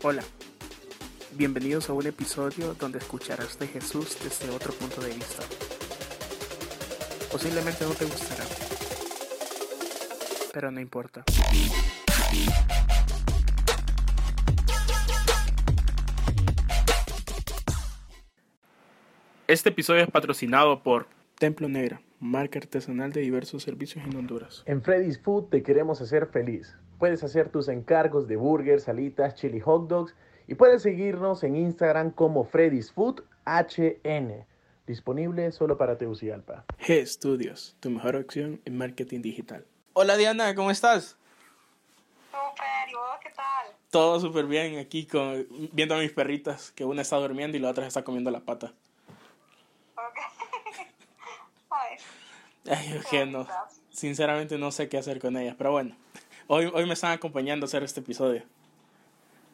Hola, bienvenidos a un episodio donde escucharás de Jesús desde otro punto de vista. Posiblemente no te gustará, pero no importa. Este episodio es patrocinado por Templo Negra, marca artesanal de diversos servicios en Honduras. En Freddy's Food te queremos hacer feliz. Puedes hacer tus encargos de burgers, salitas, chili hot dogs y puedes seguirnos en Instagram como Freddy's Food HN. Disponible solo para Tegucigalpa. G Studios, tu mejor opción en marketing digital. Hola Diana, ¿cómo estás? Super, ¿y vos qué tal? Todo súper bien aquí con, viendo a mis perritas, que una está durmiendo y la otra está comiendo la pata. Ok. Ay, Ay, que no, sinceramente no sé qué hacer con ellas, pero bueno, hoy, hoy me están acompañando a hacer este episodio.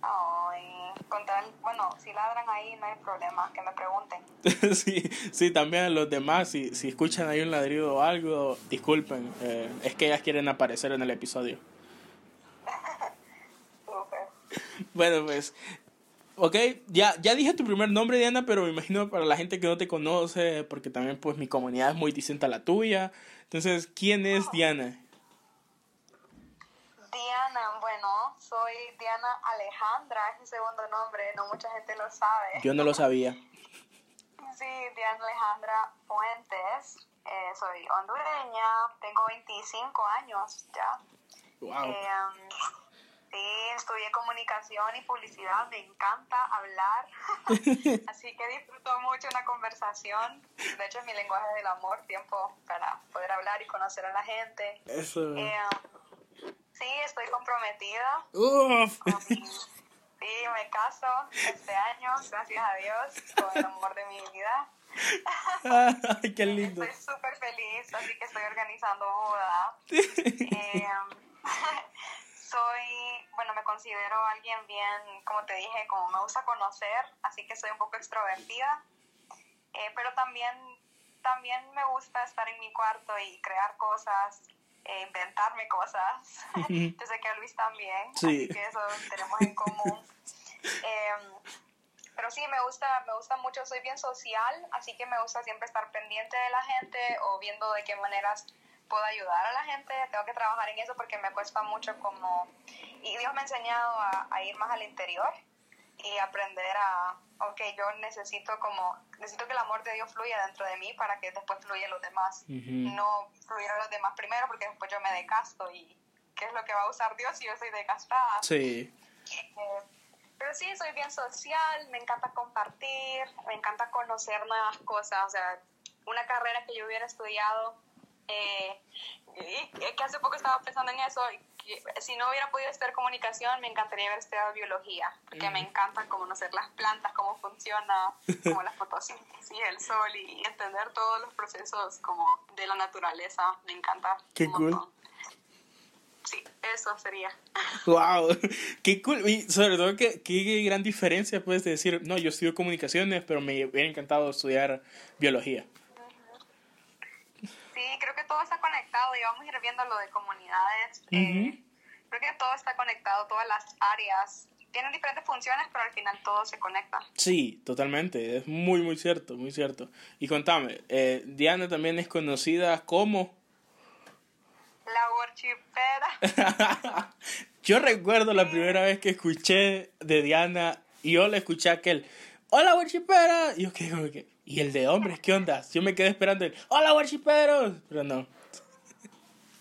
ay, con tal- bueno, si ladran ahí no hay problema, que me pregunten. sí, sí, también los demás, si, si escuchan ahí un ladrido o algo, disculpen, eh, es que ellas quieren aparecer en el episodio. Bueno, pues, ok, ya, ya dije tu primer nombre, Diana, pero me imagino para la gente que no te conoce, porque también pues mi comunidad es muy distinta a la tuya. Entonces, ¿quién es Diana? Diana, bueno, soy Diana Alejandra, es mi segundo nombre, no mucha gente lo sabe. Yo no lo sabía. Sí, Diana Alejandra Fuentes, eh, soy hondureña, tengo 25 años ya. Wow. Eh, sí, estudié comunicación y publicidad, me encanta hablar, así que disfruto mucho una conversación. De hecho, es mi lenguaje del amor, tiempo para poder hablar y conocer a la gente. Eso. Eh, sí, estoy comprometida. Uf. con sí, me caso este año, gracias a Dios, con el amor de mi vida. Ay, qué lindo. Estoy súper feliz, así que estoy organizando boda. Eh, soy, bueno, me considero alguien bien, como te dije, como me gusta conocer, así que soy un poco extrovertida. Eh, pero también, también me gusta estar en mi cuarto y crear cosas, eh, inventarme cosas. Yo sé que a Luis también, Sí. así que eso tenemos en común. Em, pero sí, me gusta, me gusta mucho, soy bien social, así que me gusta siempre estar pendiente de la gente o viendo de qué maneras puedo ayudar a la gente. Tengo que trabajar en eso porque me cuesta mucho como... Y Dios me ha enseñado a, a ir más al interior y aprender a, ok, yo necesito como, necesito que el amor de Dios fluya dentro de mí para que después fluya los demás. Ujú. No fluir a los demás primero porque después yo me decasto y ¿qué es lo que va a usar Dios si yo soy decastada? Sí. Eh, pero sí, soy bien social, me encanta compartir, me encanta conocer nuevas cosas. O sea, una carrera que yo hubiera estudiado, eh, que hace poco estaba pensando en eso, que si no hubiera podido estudiar comunicación, me encantaría haber estudiado biología, porque me encanta conocer las plantas, cómo funciona, como la fotosíntesis, el sol y entender todos los procesos como de la naturaleza. Me encanta. Qué cool. Sí, eso sería. Wow, qué cool. Y sobre todo, qué, qué gran diferencia puedes decir, no, yo estudio comunicaciones, pero me hubiera encantado estudiar biología. Creo que todo está conectado y vamos a ir viendo lo de comunidades. Eh, creo que todo está conectado, todas las áreas tienen diferentes funciones, pero al final todo se conecta. Sí, totalmente, es muy, muy cierto, muy cierto. Y contame, eh, Diana también es conocida como... La worshipera. yo recuerdo la primera vez que escuché de Diana y yo le escuché a aquel, hola worshipera, y yo quedé como que, ¿y el de hombres qué onda? Yo me quedé esperando el, hola worshiperos, pero no.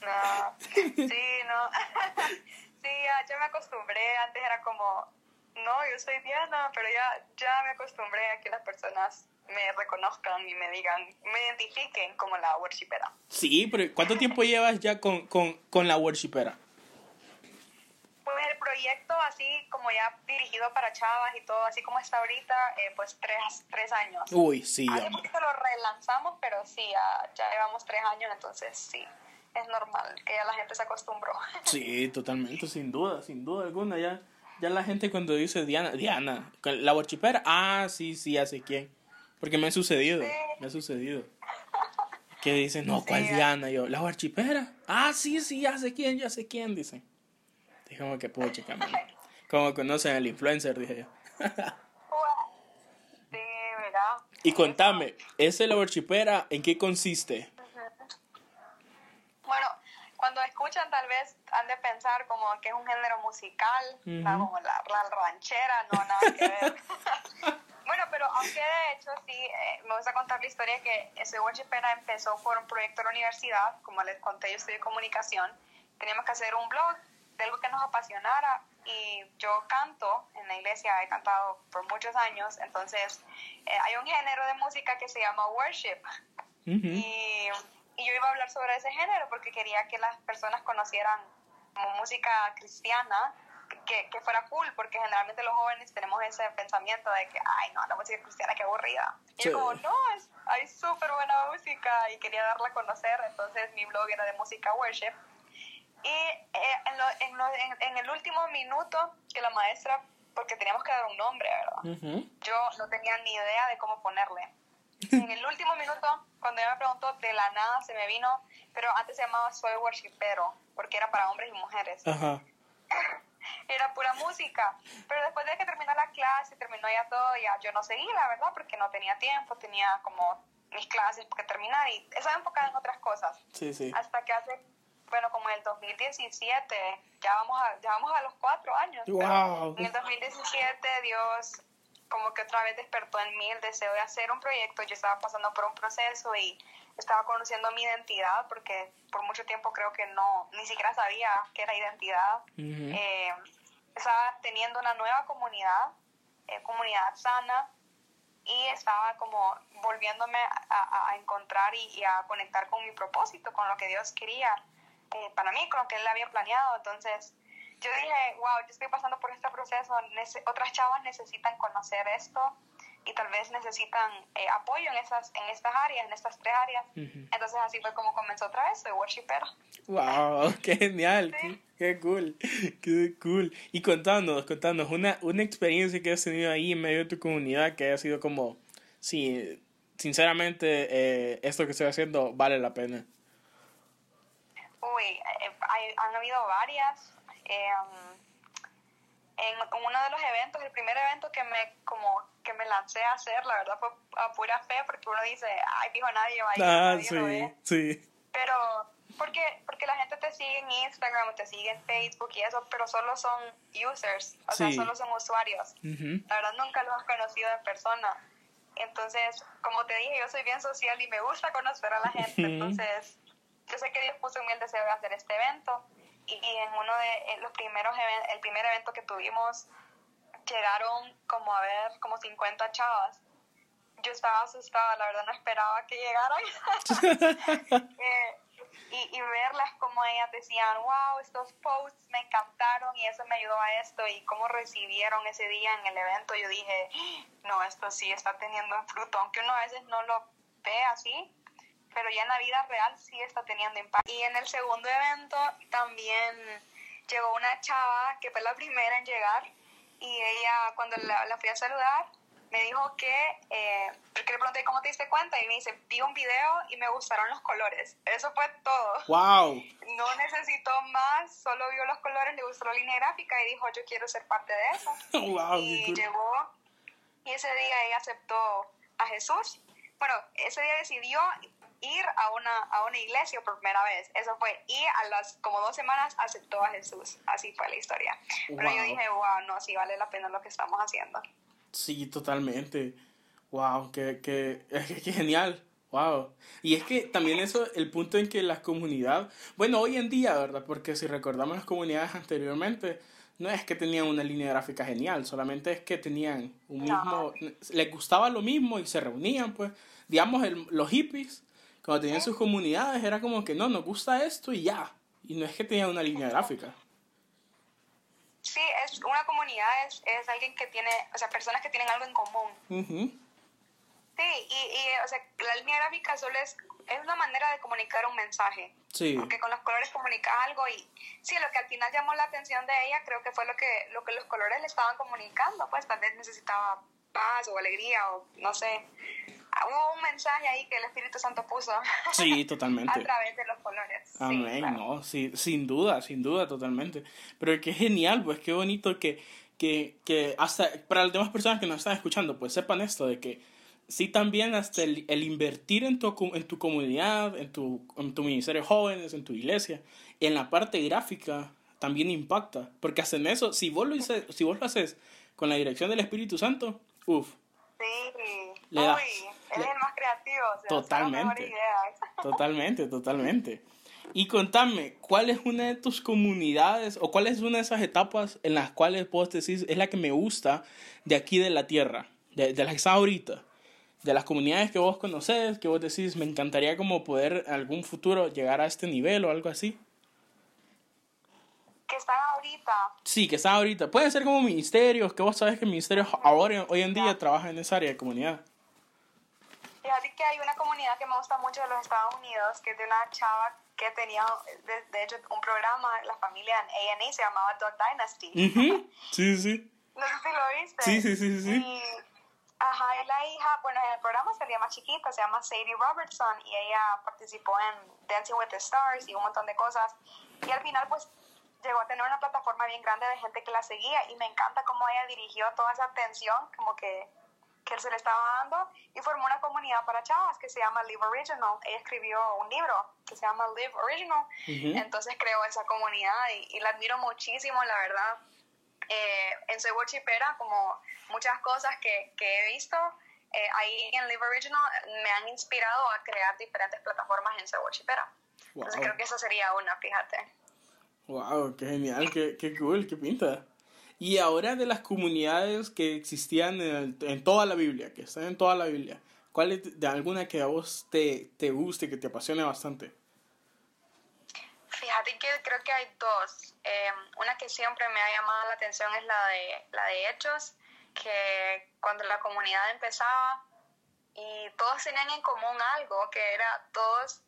No, sí, no. sí, ya, ya me acostumbré. Antes era como, no, yo soy Diana, pero ya, ya me acostumbré a que las personas me reconozcan y me digan, me identifiquen como la worshipera. Sí, pero ¿cuánto tiempo llevas ya con, con, con la worshipera? Pues el proyecto así como ya dirigido para chavas y todo, así como está ahorita, eh, pues tres, tres años. Uy, sí, Hace poquito lo relanzamos, pero sí, ya, ya llevamos tres años, entonces sí, es normal que ya la gente se acostumbró. Sí, totalmente, sin duda, sin duda alguna. Ya, ya la gente cuando dice Diana, Diana, la worshipera, ah, sí, sí, sé quién. Porque me ha sucedido, Sí. me ha sucedido. Que dicen, no, ¿cuál Sí, Diana? Yo, la worshipera. Ah, sí, sí, ya sé quién, ya sé quién, dicen. Es como que, pucha. Como conocen al influencer, dije yo. Sí, ¿verdad? Y contame, ¿ese la worshipera en qué consiste? Bueno, cuando escuchan tal vez han de pensar como que es un género musical, ¿no? Ujú. como la, la ranchera, no, nada que ver. bueno, pero aunque de hecho sí, eh, me gusta contar la historia que ese worshipera empezó por un proyecto de la universidad, como les conté, yo estudié comunicación, teníamos que hacer un blog de algo que nos apasionara y yo canto en la iglesia, he cantado por muchos años, entonces eh, hay un género de música que se llama worship. Y, y yo iba a hablar sobre ese género porque quería que las personas conocieran como música cristiana, que, que fuera cool, porque generalmente los jóvenes tenemos ese pensamiento de que, ay, no, la música cristiana, qué aburrida. Y yo como, no, es, hay súper buena música y quería darla a conocer, entonces mi blog era de música worship. Y eh, en, lo- en, lo- en- en el último minuto que la maestra, porque teníamos que dar un nombre, ¿verdad? Ujú. yo no tenía ni idea de cómo ponerle. En el último minuto, cuando ella me preguntó, de la nada se me vino, pero antes se llamaba Soy Worshipero, porque era para hombres y mujeres. Era pura música. Pero después de que terminó la clase, terminó ya todo, ya yo no seguí, la verdad, porque no tenía tiempo, tenía como mis clases que terminar y estaba enfocada en otras cosas. Sí, sí. Hasta que hace, bueno, como el 2017, ya vamos a, ya vamos a los cuatro años. Wow. En el 2017 Dios como que otra vez despertó en mí el deseo de hacer un proyecto. Yo estaba pasando por un proceso y estaba conociendo mi identidad porque por mucho tiempo creo que no, ni siquiera sabía qué era identidad. Eh, estaba teniendo una nueva comunidad, eh, comunidad sana, y estaba como volviéndome a, a- a encontrar y, y a conectar con mi propósito, con lo que Dios quería eh, para mí, con lo que Él había planeado. Entonces, yo dije, wow, yo estoy pasando por este proceso, nece- otras chavas necesitan conocer esto y tal vez necesitan eh, apoyo en, esas, en estas áreas, en estas tres áreas. Ujú. Entonces, así fue como comenzó otra vez, soy worshipera. Wow, qué genial, Sí. qué, qué cool, qué cool. Y contanos, contanos, una, una experiencia que has tenido ahí en medio de tu comunidad que haya sido como, sí, sinceramente, eh, esto que estoy haciendo vale la pena. Uy, eh, hay- han habido varias. Eh, en uno de los eventos, el primer evento que me como que me lancé a hacer, la verdad fue a pura fe, porque uno dice, ay, fijo, nadie va Ah, nadie lo ve. sí, sí. Pero, porque, porque la gente te sigue en Instagram, te sigue en Facebook y eso, pero solo son users, o sea, Sí. solo son usuarios. Ujú. La verdad nunca los has conocido en persona. Entonces, como te dije, yo soy bien social y me gusta conocer a la gente. Entonces, yo sé que Dios puso en mí el deseo de hacer este evento. Y, y en uno de en los primeros el primer evento que tuvimos, llegaron como a ver, como 50 chavas. Yo estaba asustada, la verdad no esperaba que llegaran. Eh, y, y verlas como ellas decían, wow, estos posts me encantaron y eso me ayudó a esto y cómo recibieron ese día en el evento, yo dije, no, esto sí está teniendo un fruto, aunque uno a veces no lo ve así, pero ya en la vida real sí está teniendo impacto. Y en el segundo evento también llegó una chava que fue la primera en llegar y ella cuando la, la fui a saludar me dijo que, eh, porque le pregunté cómo te diste cuenta y me dice, vi un video y me gustaron los colores. Eso fue todo. Wow. No necesitó más, solo vio los colores, le gustó la línea gráfica y dijo, yo quiero ser parte de eso. Wow, y cool. llegó y ese día ella aceptó a Jesús. Bueno, ese día decidió ir a una, a una iglesia por primera vez. Eso fue. Y a las como dos semanas aceptó a Jesús. Así fue la historia. Pero yo Wow. dije, wow, no, sí vale la pena lo que estamos haciendo. Sí, totalmente. Wow, qué, qué, qué genial. Wow. Y es que también eso, el punto en que la comunidad, bueno, hoy en día, ¿verdad? Porque si recordamos las comunidades anteriormente, no es que tenían una línea gráfica genial, solamente es que tenían un No. mismo, les gustaba lo mismo y se reunían, pues, digamos, el- los hippies, cuando tenían sus comunidades, era como que no, nos gusta esto y ya. Y no es que tenían una línea gráfica. Sí, es una comunidad, es, es alguien que tiene, o sea, personas que tienen algo en común. Ujú. Sí, y, y o sea, la línea gráfica solo es, es una manera de comunicar un mensaje. Sí. Porque con los colores comunica algo y sí, lo que al final llamó la atención de ella creo que fue lo que, lo que los colores le estaban comunicando, pues tal vez necesitaba paz o alegría o no sé, hubo un mensaje ahí que el Espíritu Santo puso. Sí, totalmente. a través de los colores. Amén, no, sí, sin duda, sin duda, totalmente. Pero qué genial, pues qué bonito que, que, que hasta para las demás personas que nos están escuchando, pues sepan esto de que sí también hasta el, el invertir en tu, en tu comunidad, en tu, en tu ministerio de jóvenes, en tu iglesia, en la parte gráfica, también impacta. Porque hacen eso, si vos lo, hice, si vos lo haces con la dirección del Espíritu Santo, uff. Sí, le Uy, él es el más creativo. O sea, totalmente. Totalmente, totalmente. Y contame, ¿cuál es una de tus comunidades o cuál es una de esas etapas en las cuales vos decís es la que me gusta de aquí de la tierra, de, de la que está ahorita? De las comunidades que vos conoces, que vos decís, me encantaría como poder en algún futuro llegar a este nivel o algo así que están ahorita. Sí, que están ahorita. Pueden ser como ministerios, que vos sabes que ministerios ahora, hoy en día, trabajan en esa área de comunidad. Fíjate que hay una comunidad que me gusta mucho de los Estados Unidos, que es de una chava que tenía, de, hecho, un programa, la familia en A&E, se llamaba Dog Dynasty. Sí, sí. No sé si lo viste. Sí, sí, sí, sí. ajá, y la hija, bueno, en el programa sería más chiquita, se llama Sadie Robertson, y ella participó en Dancing with the Stars y un montón de cosas. Y al final, pues, llegó a tener una plataforma bien grande de gente que la seguía y me encanta cómo ella dirigió toda esa atención como que, que él se le estaba dando y formó una comunidad para chavas que se llama Live Original. Ella escribió un libro que se llama Live Original, entonces creó esa comunidad y, la admiro muchísimo, la verdad. Eh, en Soy Chipera, como muchas cosas que, que he visto, eh, ahí en Live Original me han inspirado a crear diferentes plataformas en Soy Chipera. Entonces creo que esa sería una, fíjate. Wow, qué genial, qué, qué cool, qué pinta. Y ahora de las comunidades que existían en, en, toda la Biblia, que están en toda la Biblia, ¿cuál es de alguna que a vos te, te guste, que te apasione bastante? Fíjate que creo que hay dos. Em, una que siempre me ha llamado la atención es la de, la de Hechos, que cuando la comunidad empezaba y todos tenían en común algo, que era todos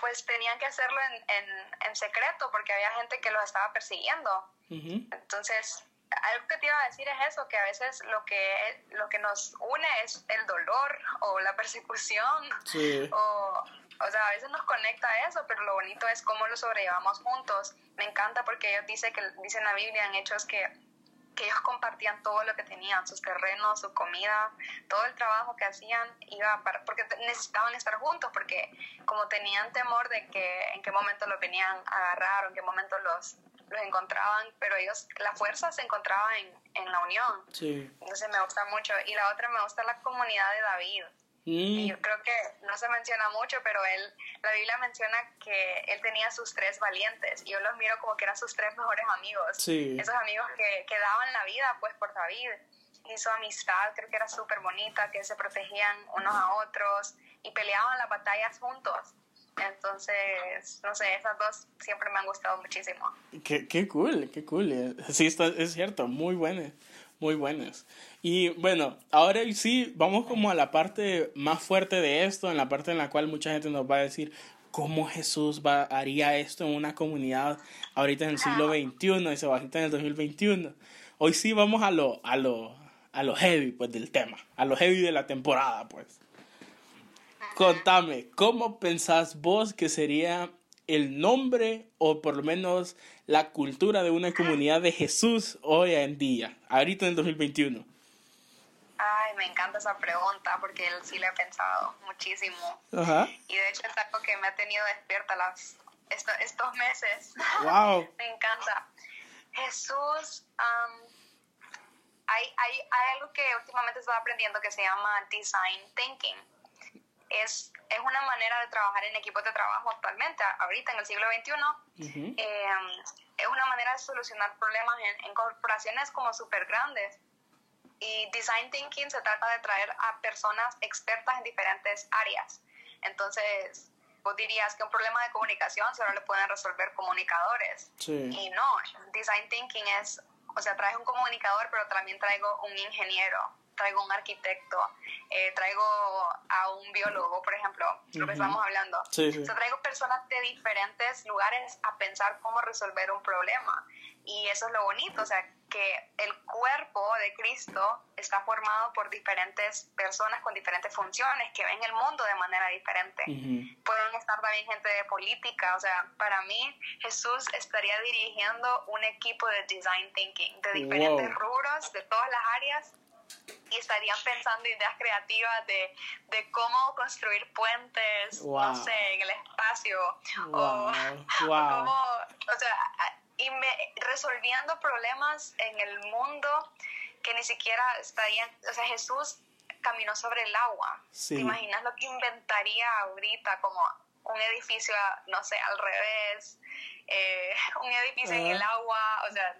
pues tenían que hacerlo en, en, en, secreto porque había gente que los estaba persiguiendo. Entonces, algo que te iba a decir es eso, que a veces lo que, lo que nos une es el dolor o la persecución. O, o sea, a veces nos conecta a eso, pero lo bonito es cómo lo sobrellevamos juntos. Me encanta porque ellos dicen que dicen en la Biblia en Hechos que que ellos compartían todo lo que tenían, sus terrenos, su comida, todo el trabajo que hacían iba para, porque necesitaban estar juntos, porque como tenían temor de que en qué momento los venían a agarrar o en qué momento los, los encontraban, pero ellos, la fuerza se encontraba en, en la unión. Sí. Entonces me gusta mucho. Y la otra me gusta la comunidad de David. Y yo creo que no se menciona mucho, pero él, la Biblia menciona que él tenía sus tres valientes. Y yo los miro como que eran sus tres mejores amigos. Esos amigos que, que daban la vida pues por David. Y su amistad creo que era súper bonita, que se protegían unos a otros y peleaban las batallas juntos. Entonces, no sé, esas dos siempre me han gustado muchísimo. Qué, qué cool, qué cool. Sí, está, es cierto, muy buenas, muy buenas. Y bueno, ahora sí, vamos como a la parte más fuerte de esto, en la parte en la cual mucha gente nos va a decir cómo Jesús va, haría esto en una comunidad ahorita en el siglo XXI y se va a en el 2021. Hoy sí vamos a lo, a lo, a lo heavy pues del tema, a lo heavy de la temporada pues. Contame, ¿cómo pensás vos que sería el nombre o por lo menos la cultura de una comunidad de Jesús hoy en día, ahorita en el 2021? Ay, me encanta esa pregunta porque él sí le he pensado muchísimo. Ajá. Y de hecho es algo que me ha tenido despierta las, estos meses. Wow. me encanta. Jesús, hay, hay, hay algo que últimamente estoy aprendiendo que se llama design thinking. Es, es una manera de trabajar en equipos de trabajo actualmente, ahorita en el siglo XXI. Em, es una manera de solucionar problemas en, en corporaciones como súper grandes y design thinking se trata de traer a personas expertas en diferentes áreas. Entonces, vos dirías que un problema de comunicación solo le pueden resolver comunicadores. Y no, design thinking es, o sea, traes un comunicador, pero también traigo un ingeniero, traigo un arquitecto, eh, traigo a un biólogo, por ejemplo, lo que estamos hablando. Sí, O sea, traigo personas de diferentes lugares a pensar cómo resolver un problema. Y eso es lo bonito, o sea, que el cuerpo de Cristo está formado por diferentes personas con diferentes funciones que ven el mundo de manera diferente. Pueden estar también gente de política, o sea, para mí Jesús estaría dirigiendo un equipo de design thinking de diferentes rubros, de todas las áreas y estarían pensando ideas creativas de, de cómo construir puentes, no sé, en el espacio, o, cómo, o sea, y me, resolviendo problemas en el mundo que ni siquiera estarían, o sea, Jesús caminó sobre el agua. ¿Te imaginas lo que inventaría ahorita como un edificio, no sé, al revés, eh, un edificio en el agua, o sea,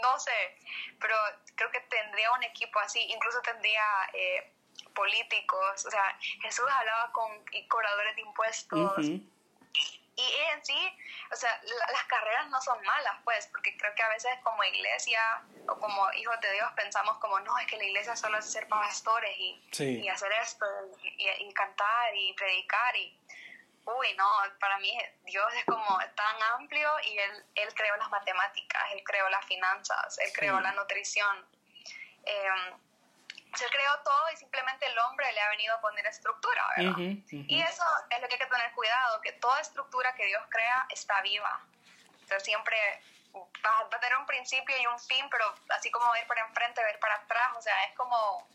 no sé, pero creo que tendría un equipo así, incluso tendría eh, políticos, o sea, Jesús hablaba con cobradores de impuestos. Y en sí, o sea, las carreras no son malas, pues, porque creo que a veces como iglesia o como hijos de Dios pensamos como, no, es que la iglesia solo es ser pastores y, y hacer esto, y, y, cantar y predicar y uy, no, para mí Dios es como tan amplio y Él, él creó las matemáticas, Él creó las finanzas, Él creó la nutrición. Eh, él creó todo y simplemente el hombre le ha venido a poner estructura, ¿verdad? Y eso es lo que hay que tener cuidado, que toda estructura que Dios crea está viva. O siempre va, a tener un principio y un fin, pero así como ver para enfrente, ver para atrás, o sea, es como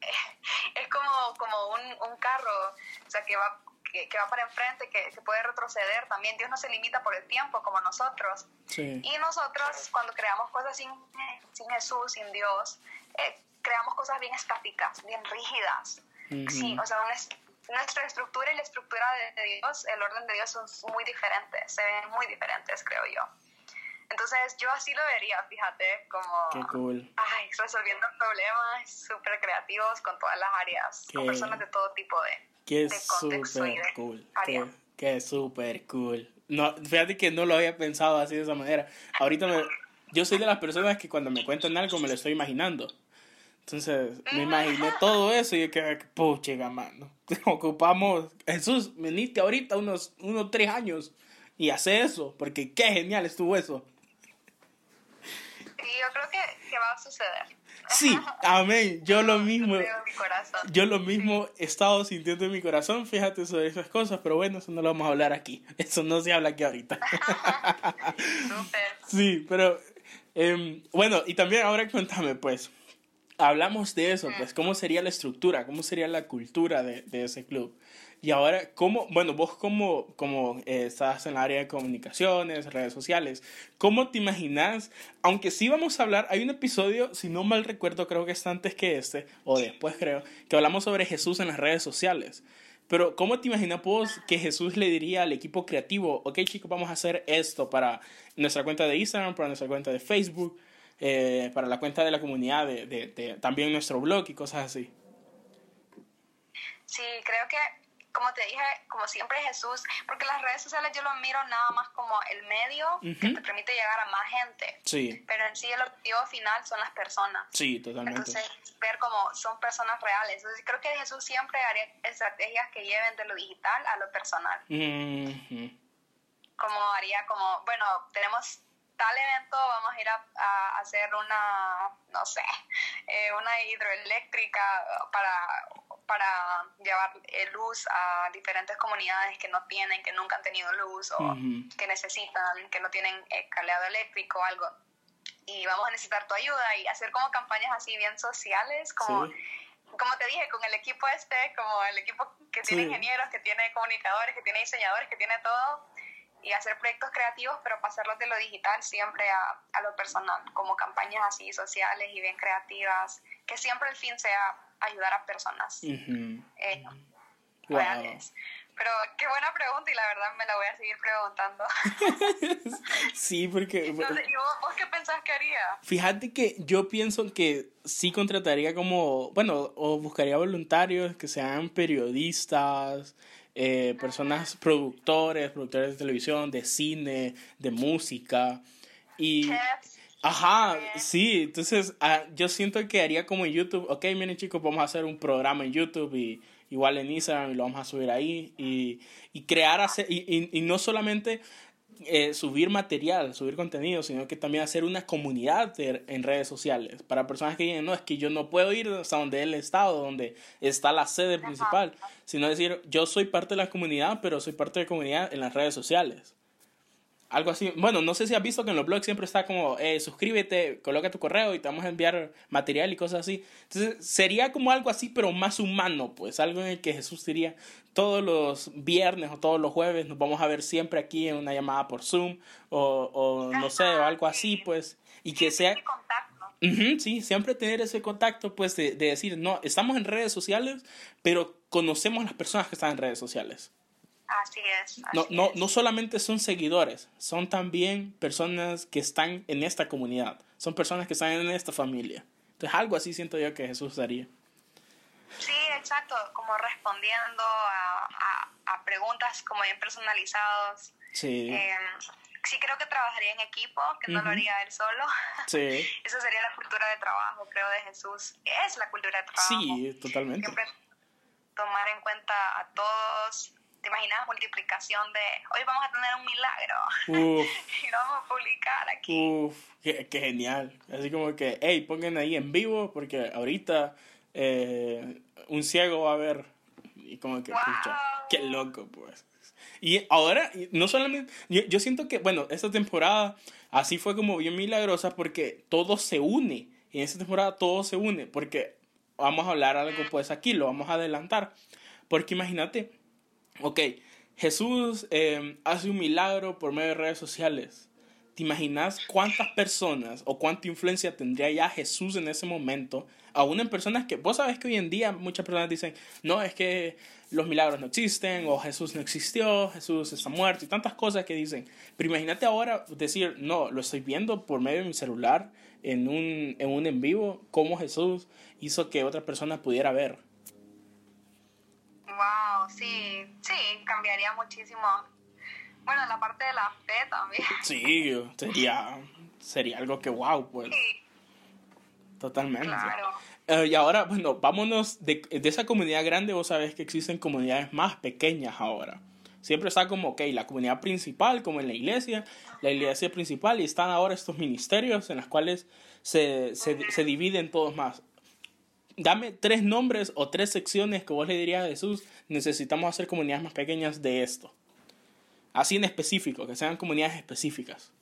es como, como un, un carro, o sea, que va que, va para enfrente, que, se puede retroceder también. Dios no se limita por el tiempo como nosotros. Y nosotros cuando creamos cosas sin, sin Jesús, sin Dios, eh, creamos cosas bien estáticas, bien rígidas. Sí, o sea, nuestra estructura y la estructura de Dios, el orden de Dios son muy diferentes, se ven muy diferentes, creo yo. Entonces yo así lo vería, fíjate, como Qué cool. ay, resolviendo problemas súper creativos con todas las áreas, con personas de todo tipo de, Qué súper cool. Qué, qué súper cool. No, fíjate que no lo había pensado así de esa manera. Ahorita me, yo soy de las personas que cuando me cuentan algo me lo estoy imaginando. Entonces me imaginé todo eso y yo que, puche, mano. Ocupamos, Jesús, veniste ahorita unos, unos tres años y hace eso, porque qué genial estuvo eso. Y yo creo que, que va a suceder. Sí, amén. Yo lo mismo. Yo lo mismo he estado sintiendo en mi corazón, fíjate sobre esas cosas, pero bueno, eso no lo vamos a hablar aquí. Eso no se habla aquí ahorita. sí, pero em, bueno, y también ahora cuéntame, pues, hablamos de eso, pues, ¿cómo sería la estructura? ¿Cómo sería la cultura de, de ese club? Y ahora, ¿cómo, bueno, vos como, como eh, estás en el área de comunicaciones, redes sociales, ¿cómo te imaginas? Aunque sí vamos a hablar, hay un episodio, si no mal recuerdo, creo que es antes que este, o después creo, que hablamos sobre Jesús en las redes sociales. Pero ¿cómo te imaginas vos que Jesús le diría al equipo creativo, ok chicos, vamos a hacer esto para nuestra cuenta de Instagram, para nuestra cuenta de Facebook, eh, para la cuenta de la comunidad, de, de, de, también nuestro blog y cosas así? Sí, creo que como te dije, como siempre Jesús, porque las redes sociales yo lo miro nada más como el medio que te permite llegar a más gente. Sí. Pero en sí el objetivo final son las personas. Sí, totalmente. Entonces, ver como son personas reales. Entonces, creo que Jesús siempre haría estrategias que lleven de lo digital a lo personal. Como haría como, bueno, tenemos tal evento, vamos a ir a, hacer una, no sé, eh, una hidroeléctrica para para llevar eh, luz a diferentes comunidades que no tienen, que nunca han tenido luz o que necesitan, que no tienen eh, cableado eléctrico o algo. Y vamos a necesitar tu ayuda y hacer como campañas así bien sociales, como, como te dije, con el equipo este, como el equipo que tiene ingenieros, que tiene comunicadores, que tiene diseñadores, que tiene todo, y hacer proyectos creativos, pero pasarlos de lo digital siempre a, a lo personal, como campañas así sociales y bien creativas, que siempre el fin sea ayudar a personas eh, reales. Pero qué buena pregunta y la verdad me la voy a seguir preguntando. sí, porque... ¿Y vos, qué pensás que haría? Fíjate que yo pienso que sí contrataría como, bueno, o buscaría voluntarios que sean periodistas, eh, personas productores, productores de televisión, de cine, de música. Y... Ajá, sí, entonces ah, yo siento que haría como en YouTube, ok, miren chicos, vamos a hacer un programa en YouTube y igual en Instagram y lo vamos a subir ahí y, y crear, hacer, y, y, no solamente eh, subir material, subir contenido, sino que también hacer una comunidad en redes sociales para personas que digan, no, es que yo no puedo ir hasta donde él está o donde está la sede principal, sino decir, yo soy parte de la comunidad, pero soy parte de la comunidad en las redes sociales. Algo así. Bueno, no sé si has visto que en los blogs siempre está como, eh, suscríbete, coloca tu correo y te vamos a enviar material y cosas así. Entonces, sería como algo así, pero más humano, pues algo en el que Jesús diría, todos los viernes o todos los jueves nos vamos a ver siempre aquí en una llamada por Zoom o, o no sé, o algo así, pues. Y que sea... sí, siempre tener ese contacto, pues, de, de decir, no, estamos en redes sociales, pero conocemos las personas que están en redes sociales. Así es. no, no, no solamente son seguidores, son también personas que están en esta comunidad, son personas que están en esta familia. Entonces, algo así siento yo que Jesús haría. Sí, exacto, como respondiendo a, a, preguntas como bien personalizadas. Sí. Em, sí creo que trabajaría en equipo, que no lo haría él solo. Sí. Esa sería la cultura de trabajo, creo, de Jesús. Es la cultura de trabajo. Sí, totalmente. Siempre tomar en cuenta a todos, ¿Te imaginas multiplicación de hoy vamos a tener un milagro? y lo vamos a publicar aquí. Uf, qué, genial. Así como que, hey, pongan ahí en vivo porque ahorita eh, un ciego va a ver. Y como que, qué loco, pues. Y ahora, no solamente, yo, yo, siento que, bueno, esta temporada así fue como bien milagrosa porque todo se une. Y en esta temporada todo se une porque vamos a hablar algo pues aquí, lo vamos a adelantar. Porque imagínate, Ok, Jesús em, hace un milagro por medio de redes sociales. ¿Te imaginas cuántas personas o cuánta influencia tendría ya Jesús en ese momento? Aún en personas que, vos sabes que hoy en día muchas personas dicen, no, es que los milagros no existen, o Jesús no existió, Jesús está muerto, y tantas cosas que dicen. Pero imagínate ahora decir, no, lo estoy viendo por medio de mi celular, en un en, un en vivo, cómo Jesús hizo que otra persona pudiera ver. Wow, sí, sí, cambiaría muchísimo. Bueno, la parte de la fe también. Sí, sería, sería algo que wow, pues. Sí. Totalmente. Claro. Eh, y ahora, bueno, vámonos de, de esa comunidad grande, vos sabés que existen comunidades más pequeñas ahora. Siempre está como, ok, la comunidad principal, como en la iglesia, la iglesia principal, y están ahora estos ministerios en los cuales se, se, se dividen todos más dame tres nombres o tres secciones que vos le dirías a Jesús, necesitamos hacer comunidades más pequeñas de esto. Así en específico, que sean comunidades específicas.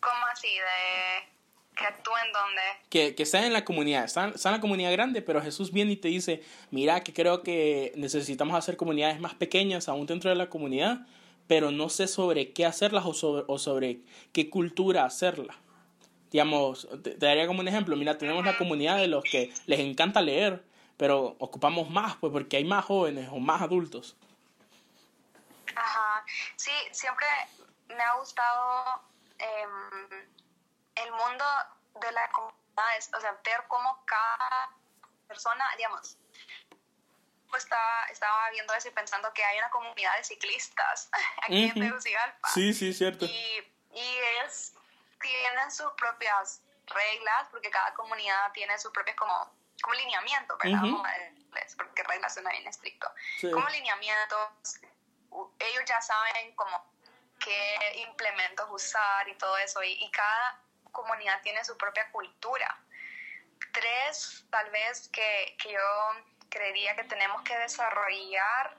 ¿Cómo así? ¿De que actúen donde? Que, que sean en la comunidad, están, en la comunidad grande, pero Jesús viene y te dice, mira que creo que necesitamos hacer comunidades más pequeñas aún dentro de la comunidad, pero no sé sobre qué hacerlas o sobre, o sobre qué cultura hacerla digamos, te, daría como un ejemplo, mira, tenemos la comunidad de los que les encanta leer, pero ocupamos más, pues porque hay más jóvenes o más adultos. Ajá, sí, siempre me ha gustado em, el mundo de la comunidad, o sea, ver cómo cada persona, digamos, estaba, estaba viendo eso y pensando que hay una comunidad de ciclistas aquí en Tegucigalpa. Sí, sí, cierto. Y, y ellos tienen sus propias reglas, porque cada comunidad tiene sus propios como, como lineamientos, ¿verdad? Porque reglas suena bien estricto. Como lineamientos, ellos ya saben como qué implementos usar y todo eso, y, cada comunidad tiene su propia cultura. Tres, tal vez, que, que yo creería que tenemos que desarrollar.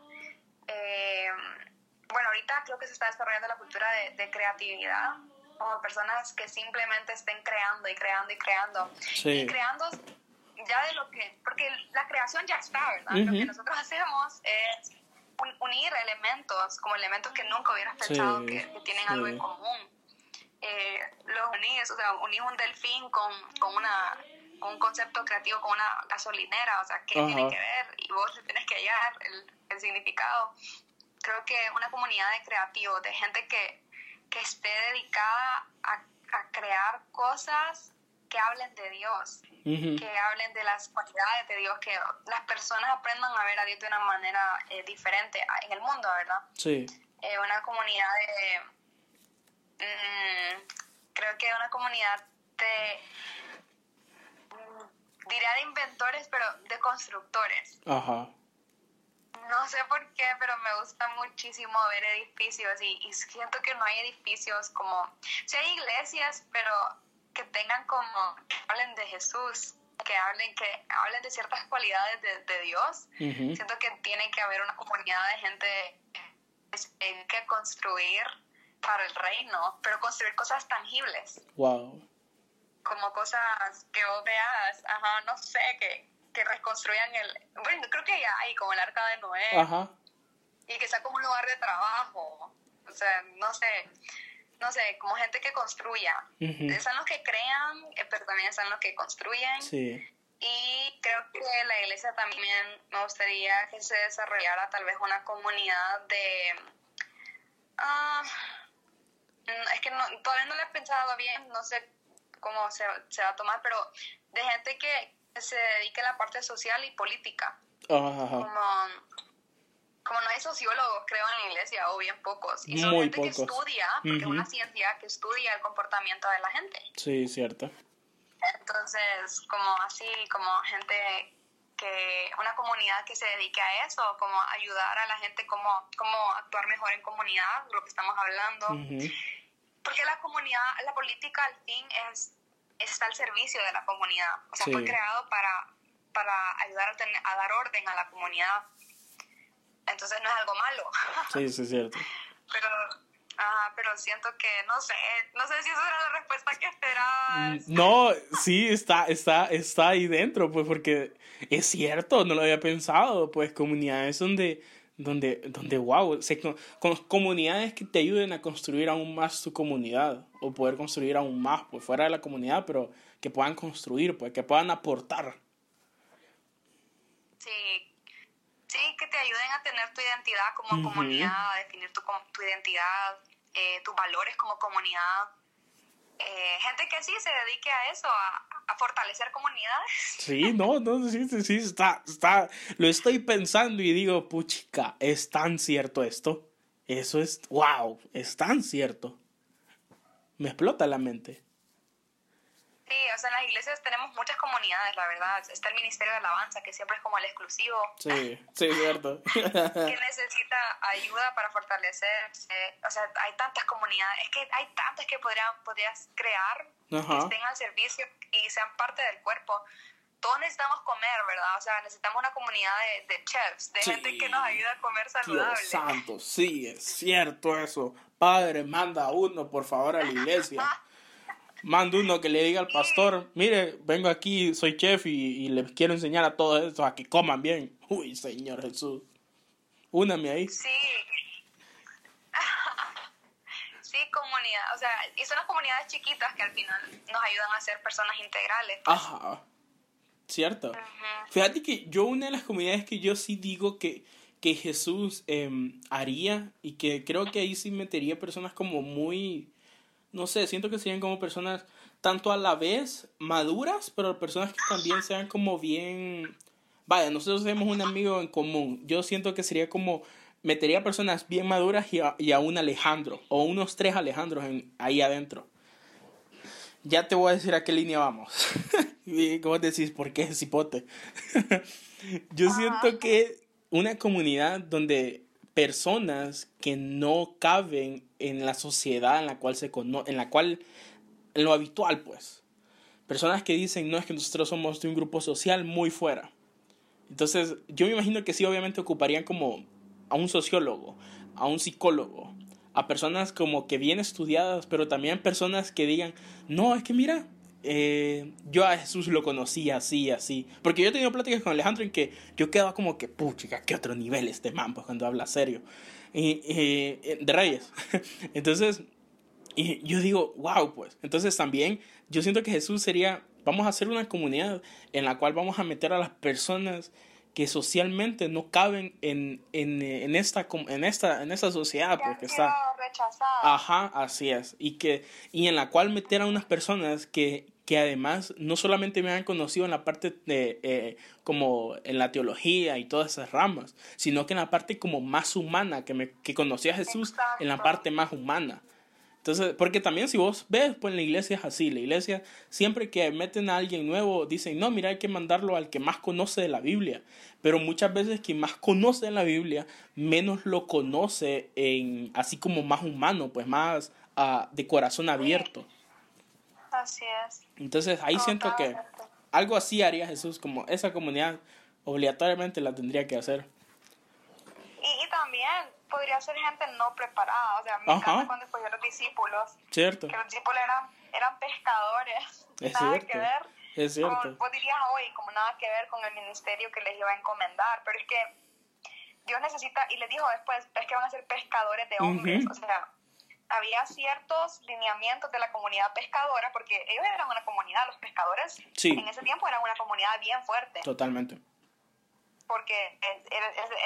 Eh, bueno, ahorita creo que se está desarrollando la cultura de, de creatividad, como personas que simplemente estén creando y creando y creando. Y creando ya de lo que, porque la creación ya está, ¿verdad? Lo que nosotros hacemos es unir elementos, como elementos que nunca hubieras pensado que, tienen algo en común. Eh, los unís, o sea, unís un delfín con, con una un concepto creativo con una gasolinera, o sea, ¿qué tiene que ver? Y vos tienes que hallar el, el significado. Creo que una comunidad de creativos, de gente que que esté dedicada a, a crear cosas que hablen de Dios, que hablen de las cualidades de Dios, que las personas aprendan a ver a Dios de una manera eh, diferente en el mundo, ¿verdad? Sí. Eh, una comunidad de... Mm, creo que una comunidad de... Mm, diría de inventores, pero de constructores. Ajá. No sé por qué, pero me gusta muchísimo ver edificios y, y siento que no hay edificios como... Sí hay iglesias, pero que tengan como... que hablen de Jesús, que hablen, que hablen de ciertas cualidades de, de Dios. Siento que tiene que haber una comunidad de gente eh, que construir para el reino, pero construir cosas tangibles, Wow. como cosas que vos veas, ajá, no sé, que, que reconstruyan el... Bueno, creo que ya hay, como el arca de Noé, Ajá. y que sea como un lugar de trabajo, o sea, no sé, no sé, como gente que construya. Ujú. Están los que crean, eh, pero también están los que construyen. Sí. Y creo que la iglesia también me gustaría que se desarrollara tal vez una comunidad de... mm, es que no- todavía no lo he pensado bien, no sé cómo se, se va a tomar, pero de gente que se dedique a la parte social y política. Ajá. Como, como no hay sociólogos, creo, en la iglesia, o bien pocos. Y son Muy gente que estudia, porque es una ciencia que estudia el comportamiento de la gente. Sí, cierto. Entonces, como así, como gente que, una comunidad que se dedique a eso, como ayudar a la gente, como, como actuar mejor en comunidad, lo que estamos hablando. Porque la comunidad, la política al fin es, está al servicio de la comunidad. O sea, Sí. fue creado para, para ayudar a, tener- a dar orden a la comunidad. Entonces no es algo malo. Sí, sí, es cierto. pero, ah, pero siento que, no sé, no sé si esa era la respuesta que esperabas. No, sí, está, está, está ahí dentro, pues, porque es cierto, no lo había pensado, pues, comunidades donde, donde, donde, wow, se, con, con comunidades que te ayuden a construir aún más tu comunidad, o poder construir aún más, pues, fuera de la comunidad, pero que puedan construir, pues, que puedan aportar. Sí, sí, que te ayuden a tener tu identidad como Ujú. comunidad, a definir tu, tu identidad, eh, tus valores como comunidad. Eh, gente que sí se dedique a eso, a, a fortalecer comunidades. Sí, no, no, sí, sí, sí, está, está, lo estoy pensando y digo, puchica, es tan cierto esto. Eso es, wow, es tan cierto. Me explota la mente. Sí, o sea, en las iglesias tenemos muchas comunidades, la verdad. Está el Ministerio de Alabanza, que siempre es como el exclusivo, Sí, sí, cierto. que necesita ayuda para fortalecerse. O sea, hay tantas comunidades, es que hay tantas que podrían, podrías crear que Ajá. estén al servicio y sean parte del cuerpo. Todos necesitamos comer, ¿verdad? O sea, necesitamos una comunidad de, de chefs, de Sí. gente que nos ayuda a comer Dios saludable. santo, sí, es cierto eso. Padre, manda uno, por favor, a la iglesia. Manda uno que le diga al pastor, mire, vengo aquí, soy chef y, y les quiero enseñar a todos estos a que coman bien. Uy, Señor Jesús. Úname ahí. Sí. sí, comunidad. O sea, y son las comunidades chiquitas que al final nos ayudan a ser personas integrales. Ajá. Cierto. Fíjate que yo una de las comunidades que yo sí digo que, que Jesús em, haría y que creo que ahí sí metería personas como muy, no sé, siento que serían como personas tanto a la vez maduras, pero personas que también sean como bien, vaya, nosotros tenemos un amigo en común, yo siento que sería como, metería personas bien maduras y a, y a un Alejandro, o unos tres Alejandros en, ahí adentro. Ya te voy a decir a qué línea vamos. y como decís, ¿por qué es cipote? Yo siento que una comunidad donde personas que no caben en la sociedad en la cual se cono en la cual en lo habitual pues. Personas que dicen no es que nosotros somos de un grupo social muy fuera entonces yo me imagino que sí obviamente ocuparían como a un sociólogo a un psicólogo a personas como que bien estudiadas pero también personas que digan no es que mira eh, yo a Jesús lo conocí así, así. Porque yo he tenido pláticas con Alejandro en que yo quedaba como que, puchica, qué otro nivel este man, pues cuando habla serio. Y, y- de Reyes. Entonces, y yo digo, wow, pues. Entonces también yo siento que Jesús sería, vamos a hacer una comunidad en la cual vamos a meter a las personas que socialmente no caben en, en, en, esta, en, esta, en esta sociedad, Que pues han que sido está... rechazadas. Ajá, así es. Y, que, y en la cual meter a unas personas que, que además no solamente me han conocido en la parte de, eh, como en la teología y todas esas ramas, sino que en la parte como más humana, que, me, que conocí a Jesús en la parte más humana. Entonces, porque también si vos ves, pues la iglesia es así. La iglesia, siempre que meten a alguien nuevo, dicen, no, mira, hay que mandarlo al que más conoce de la Biblia. Pero muchas veces quien más conoce de la Biblia, menos lo conoce en, así como más humano, pues más ah, de corazón abierto. Así es. Entonces ahí siento que algo así haría Jesús, como esa comunidad obligatoriamente la tendría que hacer. Y, y también podría ser gente no preparada. O sea, me encanta cuando escogieron los discípulos, ¿Cierto? que los discípulos eran, eran pescadores. Es nada cierto, que ver. es cierto. Con, vos dirías hoy, como nada que ver con el ministerio que les iba a encomendar. Pero es que Dios necesita, y les dijo después, es que van a ser pescadores de hombres. Ujú. O sea, había ciertos lineamientos de la comunidad pescadora, porque ellos eran una comunidad, los pescadores Sí. en ese tiempo eran una comunidad bien fuerte Totalmente. porque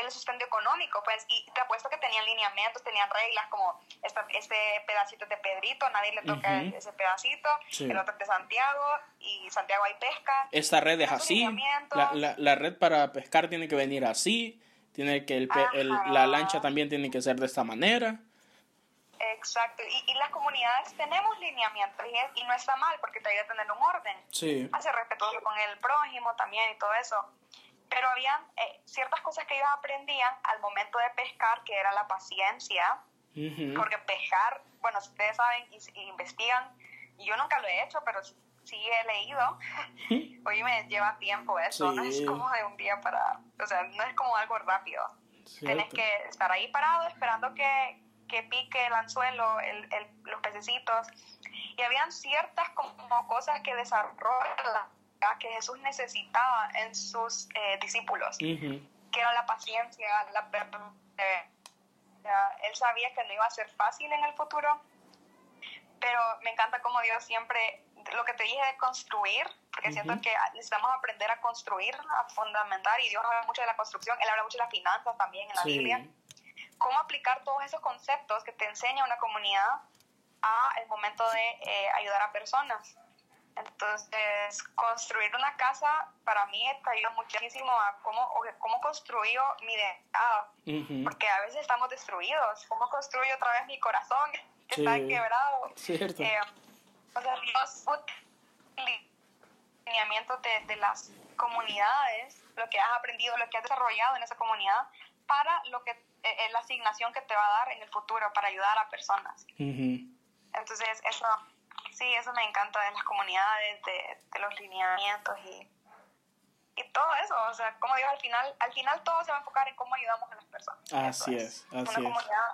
el sustento económico, pues, y te apuesto que tenían lineamientos, tenían reglas como esta, este pedacito de Pedrito, nadie le toca ese pedacito, Sí. el otro es de Santiago, y Santiago hay pesca. Esta red es así. La, la, la red para pescar tiene que venir así. Tiene que el, el- la lancha también tiene que ser de esta manera. Exacto, y, y las comunidades tenemos lineamientos, y, es- y no está mal, porque te ayuda a tener un orden. Sí. a ser respetuoso con el prójimo también y todo eso. Pero habían eh, ciertas cosas que ellos aprendían al momento de pescar, que era la paciencia, Ujú. porque pescar, bueno, ustedes saben y, y investigan, y yo nunca lo he hecho, pero sí he leído, hoy me lleva tiempo eso, no es Sí. como de un día para, o sea, no es como algo rápido. Tienes Cierto. que estar ahí parado esperando que, que pique el anzuelo, el, el- los pececitos. Y habían ciertas como cosas que desarrolla que Jesús necesitaba en sus eh, discípulos, que era la paciencia, la perseverancia. Él sabía que no iba a ser fácil en el futuro, pero me encanta como Dios siempre, lo que te dije de construir, porque siento Ujú. que necesitamos aprender a construir, a fundamentar, y Dios habla mucho de la construcción, Él habla mucho de las finanzas también en la Sí. Biblia. Cómo aplicar todos esos conceptos que te enseña una comunidad a el momento de eh, ayudar a personas. Entonces, construir una casa para mí te ayuda muchísimo a cómo, cómo construyo mi identidad Ujú. porque a veces estamos destruidos. ¿Cómo construyo otra vez mi corazón que Sí. está quebrado? Cierto. Eh, o sea, Dios lineamientos de, de las comunidades, lo que has aprendido, lo que has desarrollado en esa comunidad, para lo que eh, la asignación que te va a dar en el futuro para ayudar a personas. Ujú. Entonces, eso, sí, eso me encanta de las comunidades, de, de los lineamientos y, y todo eso. O sea, como digo, al final, al final todo se va a enfocar en cómo ayudamos a las personas. Así Eso es, así una es. comunidad,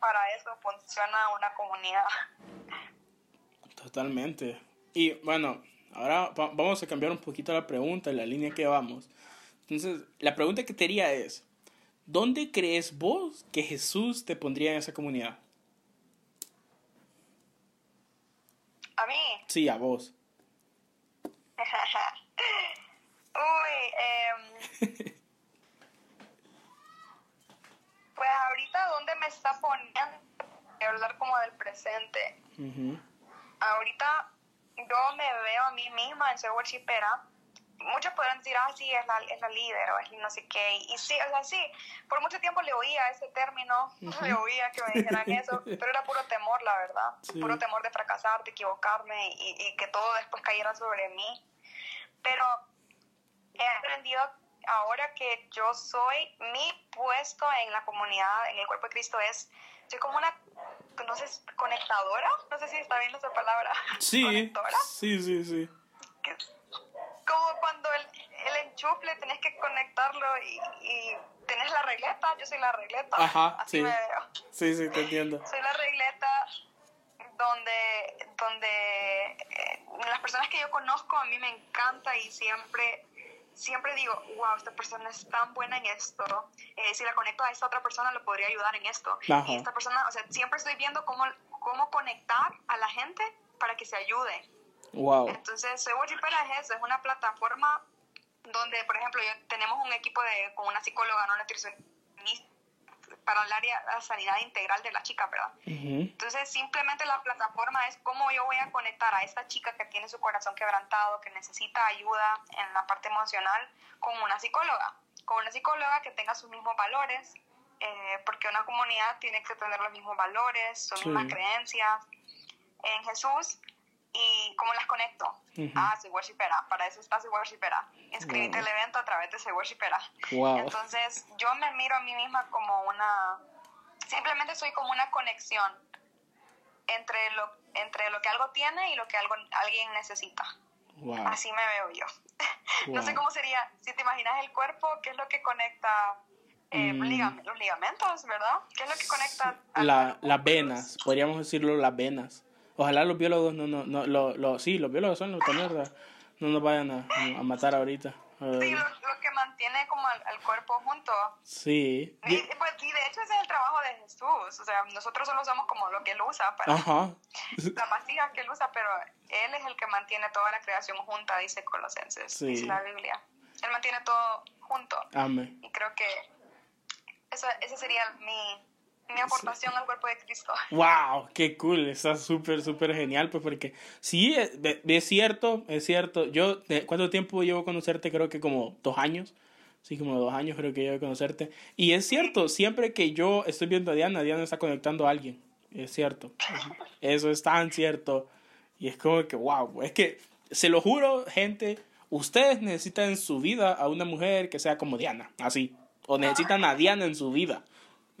para eso funciona una comunidad. Totalmente. Y bueno, ahora va- vamos a cambiar un poquito la pregunta, la línea que vamos. Entonces, la pregunta que te haría es, ¿dónde crees vos que Jesús te pondría en esa comunidad? A mí, Sí, a vos. uy, em, pues ahorita, ¿dónde me está poniendo? Voy a hablar como del presente. Ujú. ahorita yo me veo a mí misma en ser worshipera. Muchos podrán decir, ah, sí, es la, es la líder o es no sé qué. Y sí, o sea, sí, por mucho tiempo le oía ese término, Ujú. le oía que me dijeran eso, pero era puro temor, la verdad. Sí. Puro temor de fracasar, de equivocarme y, y que todo después cayera sobre mí. Pero he aprendido ahora que yo soy, mi puesto en la comunidad, en el cuerpo de Cristo es, soy como una, no sé, conectadora, no sé si está bien esa palabra, Sí, sí, sí, sí. que- como cuando el, el enchufle tenés que conectarlo y, y tenés la regleta, yo soy la regleta, Ajá, así sí. me veo Sí, sí, te entiendo. soy la regleta donde, donde eh, las personas que yo conozco a mí me encanta y siempre, siempre digo, wow, esta persona es tan buena en esto, eh, si la conecto a esta otra persona lo podría ayudar en esto. Ajá. Y esta persona, o sea, siempre estoy viendo cómo, cómo conectar a la gente para que se ayude. Wow. Entonces, Soy Worshipera es eso, es una plataforma donde, por ejemplo, yo, tenemos un equipo de, con una psicóloga, no nutricionista, para el área de la sanidad integral de la chica, ¿verdad? Ujú. Entonces, simplemente la plataforma es cómo yo voy a conectar a esta chica que tiene su corazón quebrantado, que necesita ayuda en la parte emocional, con una psicóloga. Con una psicóloga que tenga sus mismos valores, eh, porque una comunidad tiene que tener los mismos valores, sus Sí. mismas creencias. en Jesús y cómo las conecto. Ah, soy worshipera, para eso está soy worshipera. Inscríbete al evento a través de soy worshipera. Wow. Entonces, yo me miro a mí misma como una, simplemente soy como una conexión entre lo, entre lo que algo tiene y lo que algo, alguien necesita. Wow. Así me veo yo. no sé Wow. cómo sería, si te imaginas el cuerpo, ¿qué es lo que conecta eh, Mm. ligam- los ligamentos, verdad? ¿Qué es lo que conecta La, las venas, podríamos decirlo las venas. Ojalá los biólogos no, no, no, lo, lo- sí, los biólogos son los que mierda, no nos vayan a, a matar ahorita. Sí, lo, lo que mantiene como al, cuerpo junto. sí. Y, pues, y de hecho ese es el trabajo de Jesús. O sea, nosotros solo somos como lo que él usa para Ajá. la pastilla que él usa, pero él es el que mantiene toda la creación junta, dice Colosenses, Sí. dice la Biblia. Él mantiene todo junto. Amén. Y creo que esa, esa sería mi, mi aportación al cuerpo de Cristo. Wow, qué cool, está súper, súper genial, pues porque sí, es, es cierto, es cierto. Yo, eh, ¿cuánto tiempo llevo conocerte? Creo que como dos años. Sí, como dos años creo que llevo conocerte. Y es cierto, siempre que yo estoy viendo a Diana, Diana está conectando a alguien. Es cierto. Eso es tan cierto. Y es como que, wow, es que, se lo juro, gente, ustedes necesitan en su vida a una mujer que sea como Diana, así. O necesitan a Diana en su vida.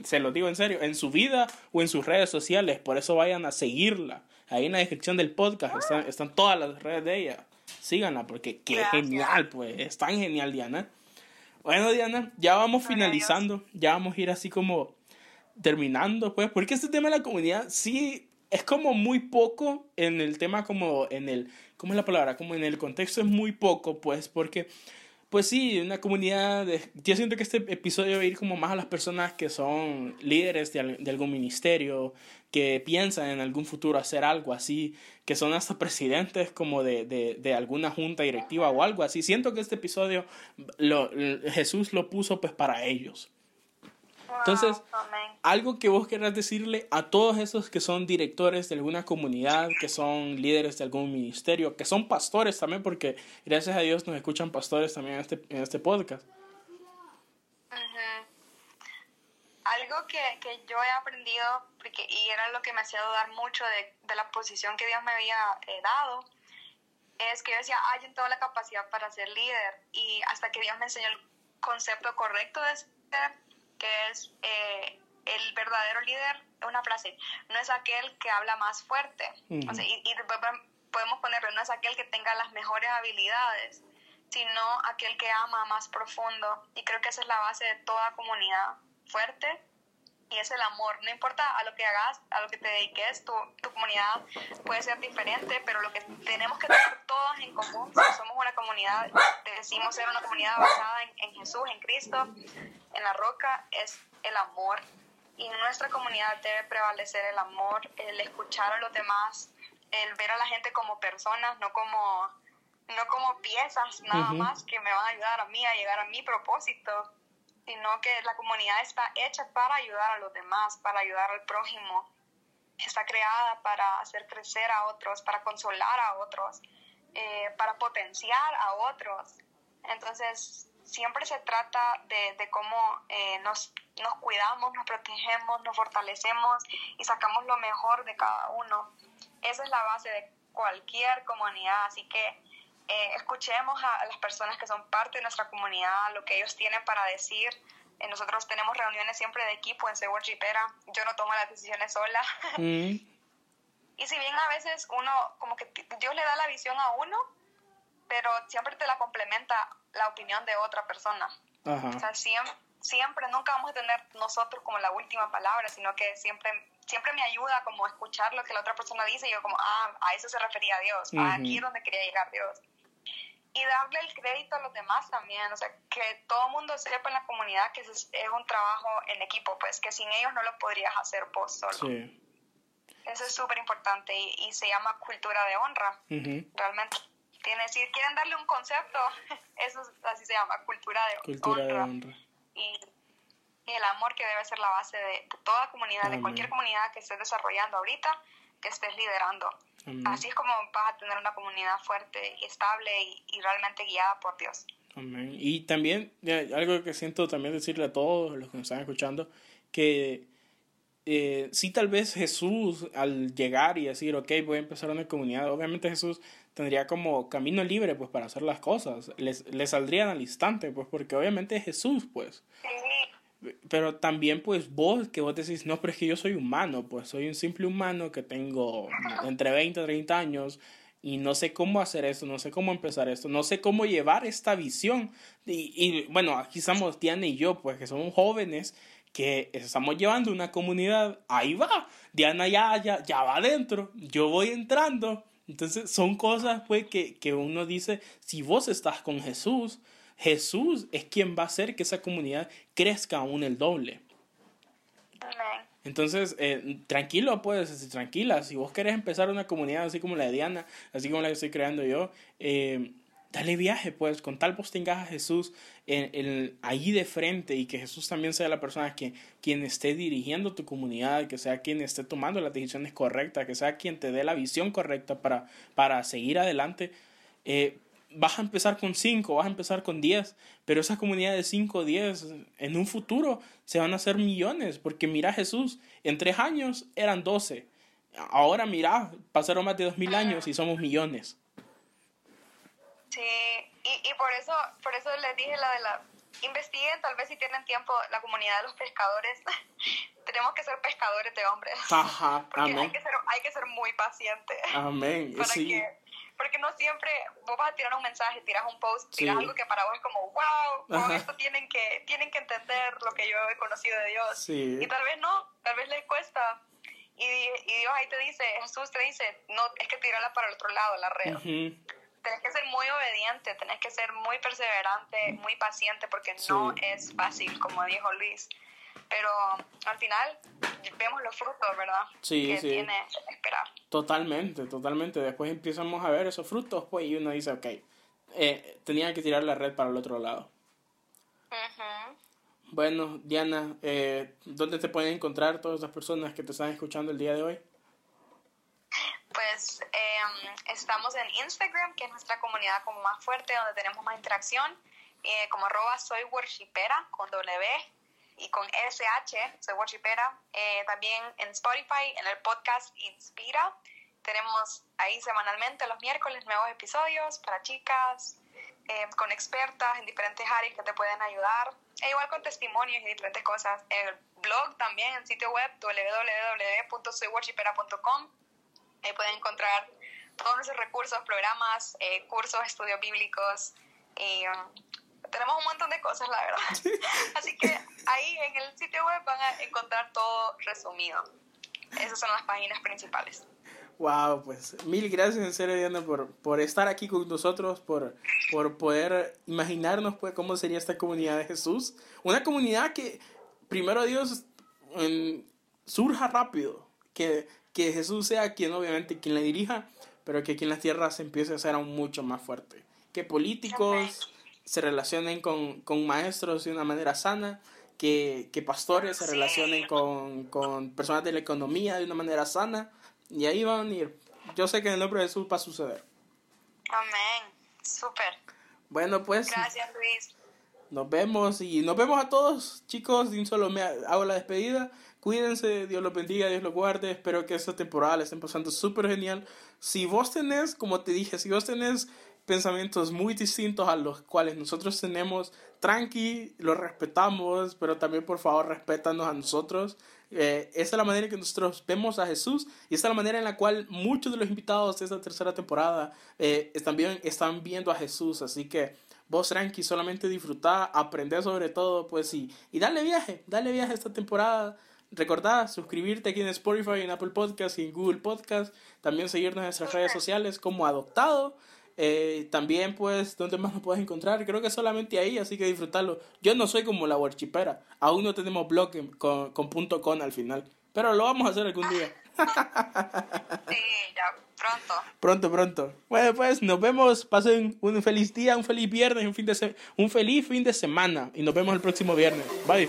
Se lo digo en serio, en su vida o en sus redes sociales. Por eso vayan a seguirla. Ahí en la descripción del podcast están, están todas las redes de ella. Síganla porque qué Gracias. genial, pues. Es tan genial, Diana. Bueno, Diana, ya vamos finalizando. Ya vamos a ir así como terminando, pues. Porque este tema de la comunidad sí es como muy poco en el tema como en el... ¿Cómo es la palabra? Como en el contexto es muy poco, pues. Porque pues sí, una comunidad. De, yo siento que este episodio va a ir como más a las personas que son líderes de, de algún ministerio, que piensan en algún futuro hacer algo así, que son hasta presidentes como de, de, de alguna junta directiva o algo así. Siento que este episodio lo, Jesús lo puso pues para ellos. Entonces. Algo que vos querrás decirle a todos esos que son directores de alguna comunidad, que son líderes de algún ministerio, que son pastores también, porque gracias a Dios nos escuchan pastores también en este, en este podcast. Algo que, que yo he aprendido, porque, y era lo que me hacía dudar mucho de, de la posición que Dios me había eh, dado, es que yo decía, ah, yo tengo la capacidad para ser líder. Y hasta que Dios me enseñó el concepto correcto de ser, que es eh, el verdadero líder, una frase, no es aquel que habla más fuerte. Ujú. O sea, y, y podemos ponerlo, no es aquel que tenga las mejores habilidades, sino aquel que ama más profundo. Y creo que esa es la base de toda comunidad fuerte y es el amor. No importa a lo que hagas, a lo que te dediques, tu, tu comunidad puede ser diferente, pero lo que tenemos que tener todos en común, si somos una comunidad, decimos ser una comunidad basada en, en Jesús, en Cristo, en la roca, es el amor. Y en nuestra comunidad debe prevalecer el amor, el escuchar a los demás, el ver a la gente como personas, no como, no como piezas nada más que me van a ayudar a mí a llegar a mi propósito sino que la comunidad está hecha para ayudar a los demás, para ayudar al prójimo. Está creada para hacer crecer a otros, para consolar a otros, eh, para potenciar a otros. Entonces, siempre se trata de, de cómo eh, nos, nos cuidamos, nos protegemos, nos fortalecemos y sacamos lo mejor de cada uno. Esa es la base de cualquier comunidad, así que eh, escuchemos a, las personas que son parte de nuestra comunidad, lo que ellos tienen para decir. Eh, nosotros tenemos reuniones siempre de equipo en Seward Jipera. Yo no tomo las decisiones sola. Mm, y si bien a veces uno, como que Dios le da la visión a uno, pero siempre te la complementa la opinión de otra persona. O ajá. sea, siempre, siempre, nunca vamos a tener nosotros como la última palabra, sino que siempre, siempre me ayuda como a escuchar lo que la otra persona dice y yo como, ah, a eso se refería Dios, ah, Ujú. aquí es donde quería llegar Dios. Y darle el crédito a los demás también, o sea, que todo el mundo sepa en la comunidad que es, es un trabajo en equipo, pues que sin ellos no lo podrías hacer vos solo. Sí. Eso es súper importante y, y se llama cultura de honra Ujú. realmente. Tiene, si quieren darle un concepto, eso es- así se llama, cultura de Cultura de honra. honra. Y, y el amor que debe ser la base de, toda comunidad, Amén. de cualquier comunidad que estés desarrollando ahorita, que estés liderando. Amén. Así es como vas a tener una comunidad fuerte y estable y, y realmente guiada por Dios. Amén. Y también, algo que siento también decirle a todos los que nos están escuchando, que eh, sí tal vez Jesús al llegar y decir, ok, voy a empezar una comunidad, obviamente Jesús tendría como camino libre pues para hacer las cosas, les, les saldrían al instante pues porque obviamente es Jesús pues. Pero también pues vos que vos decís, no, pero es que yo soy humano, pues soy un simple humano que tengo entre 20 y 30 años y no sé cómo hacer esto, no sé cómo empezar esto, no sé cómo llevar esta visión. Y, y bueno, aquí estamos Diana y yo, pues que somos jóvenes que estamos llevando una comunidad, ahí va, Diana ya, ya, ya va adentro, yo voy entrando. Entonces son cosas pues que, que uno dice, si vos estás con Jesús, Jesús es quien va a hacer que esa comunidad crezca aún el doble. Entonces, eh, tranquilo, pues, tranquila. Si vos querés empezar una comunidad así como la de Diana, así como la que estoy creando yo, eh, dale viaje, pues, con tal vos tengas a Jesús en, ahí de frente y que Jesús también sea la persona que, quien esté dirigiendo tu comunidad, que sea quien esté tomando las decisiones correctas, que sea quien te dé la visión correcta para, para seguir adelante. Eh, vas a empezar con 5, vas a empezar con 10, pero esa comunidad de 5 o 10 en un futuro se van a hacer millones, porque mira Jesús, en tres años eran 12, ahora mira, pasaron más de 2000 años y somos millones. Sí, y, y por eso, por eso les dije la de la investiguen tal vez si tienen tiempo la comunidad de los pescadores. Tenemos que ser pescadores de hombres. Ajá, porque Hay que, ser, hay que ser muy pacientes. Amén. Para sí. que, porque no siempre vos vas a tirar un mensaje, tiras un post, tiras algo que para vos es como, wow, con esto tienen que, tienen que entender lo que yo he conocido de Dios. Sí. Y tal vez no, tal vez les cuesta. Y, y Dios ahí te dice, Jesús te dice, no, es que tirarla para el otro lado, la red tenés que ser muy obediente, tenés que ser muy perseverante, muy paciente, porque no es fácil, como dijo Luis. Pero al final vemos los frutos, ¿verdad? Sí, que sí. tiene esperar. Totalmente, totalmente. Después empezamos a ver esos frutos, pues, y uno dice, ok, eh, tenía que tirar la red para el otro lado. Bueno, Diana, eh, ¿dónde te pueden encontrar todas las personas que te están escuchando el día de hoy? Pues estamos en Instagram, que es nuestra comunidad como más fuerte, donde tenemos más interacción, eh, como arroba soy worshipera con W y con SH, soy worshipera. Eh, también en Spotify, en el podcast Inspira, tenemos ahí semanalmente los miércoles nuevos episodios para chicas, eh, con expertas en diferentes áreas que te pueden ayudar, e igual con testimonios y diferentes cosas. El blog también, el sitio web www.soyworshipera.com, ahí pueden encontrar todos nuestros recursos, programas, eh, cursos, estudios bíblicos um, tenemos un montón de cosas, la verdad. Así que ahí en el sitio web van a encontrar todo resumido. Esas son las páginas principales. Wow, pues mil gracias en serio, Diana, por, por estar aquí con nosotros, por, por poder imaginarnos pues cómo sería esta comunidad de Jesús. Una comunidad que, primero Dios, surja rápido, que, que Jesús sea quien obviamente quien la dirija, pero que aquí en las tierras se empiece a ser aún mucho más fuerte. Que políticos se relacionen con, con maestros de una manera sana, que, que pastores se relacionen con, con personas de la economía de una manera sana y ahí van a ir. Yo sé que en el nombre de Jesús va a suceder. Amén. Súper. Bueno, pues. Gracias, Luis. Nos vemos y nos vemos a todos, chicos. De un solo me hago la despedida. Cuídense, Dios los bendiga, Dios los guarde. Espero que esta temporada la estén pasando súper genial. Si vos tenés, como te dije, si vos tenés pensamientos muy distintos a los cuales nosotros tenemos, tranqui, los respetamos, pero también por favor respétanos a nosotros. Eh, esa es la manera en que nosotros vemos a Jesús y esa es la manera en la cual muchos de los invitados de esta tercera temporada eh, bien, están viendo a Jesús. Así que vos tranqui, solamente disfrutar, aprender sobre todo, pues sí, y dale viaje, dale viaje esta temporada. Recordá suscribirte aquí en Spotify, en Apple Podcast y en Google Podcast. También seguirnos en nuestras redes sociales como Adoptado. Eh, también, pues, ¿dónde más nos puedes encontrar? Creo que solamente ahí, así que disfrutarlo. Yo no soy como la worshipera. Aún no tenemos blog con, con punto con al final. Pero lo vamos a hacer algún día. sí, ya pronto. Pronto, pronto. Bueno, pues nos vemos. Pasen un feliz día, un feliz viernes, un, fin de un feliz fin de semana. Y nos vemos el próximo viernes. Bye.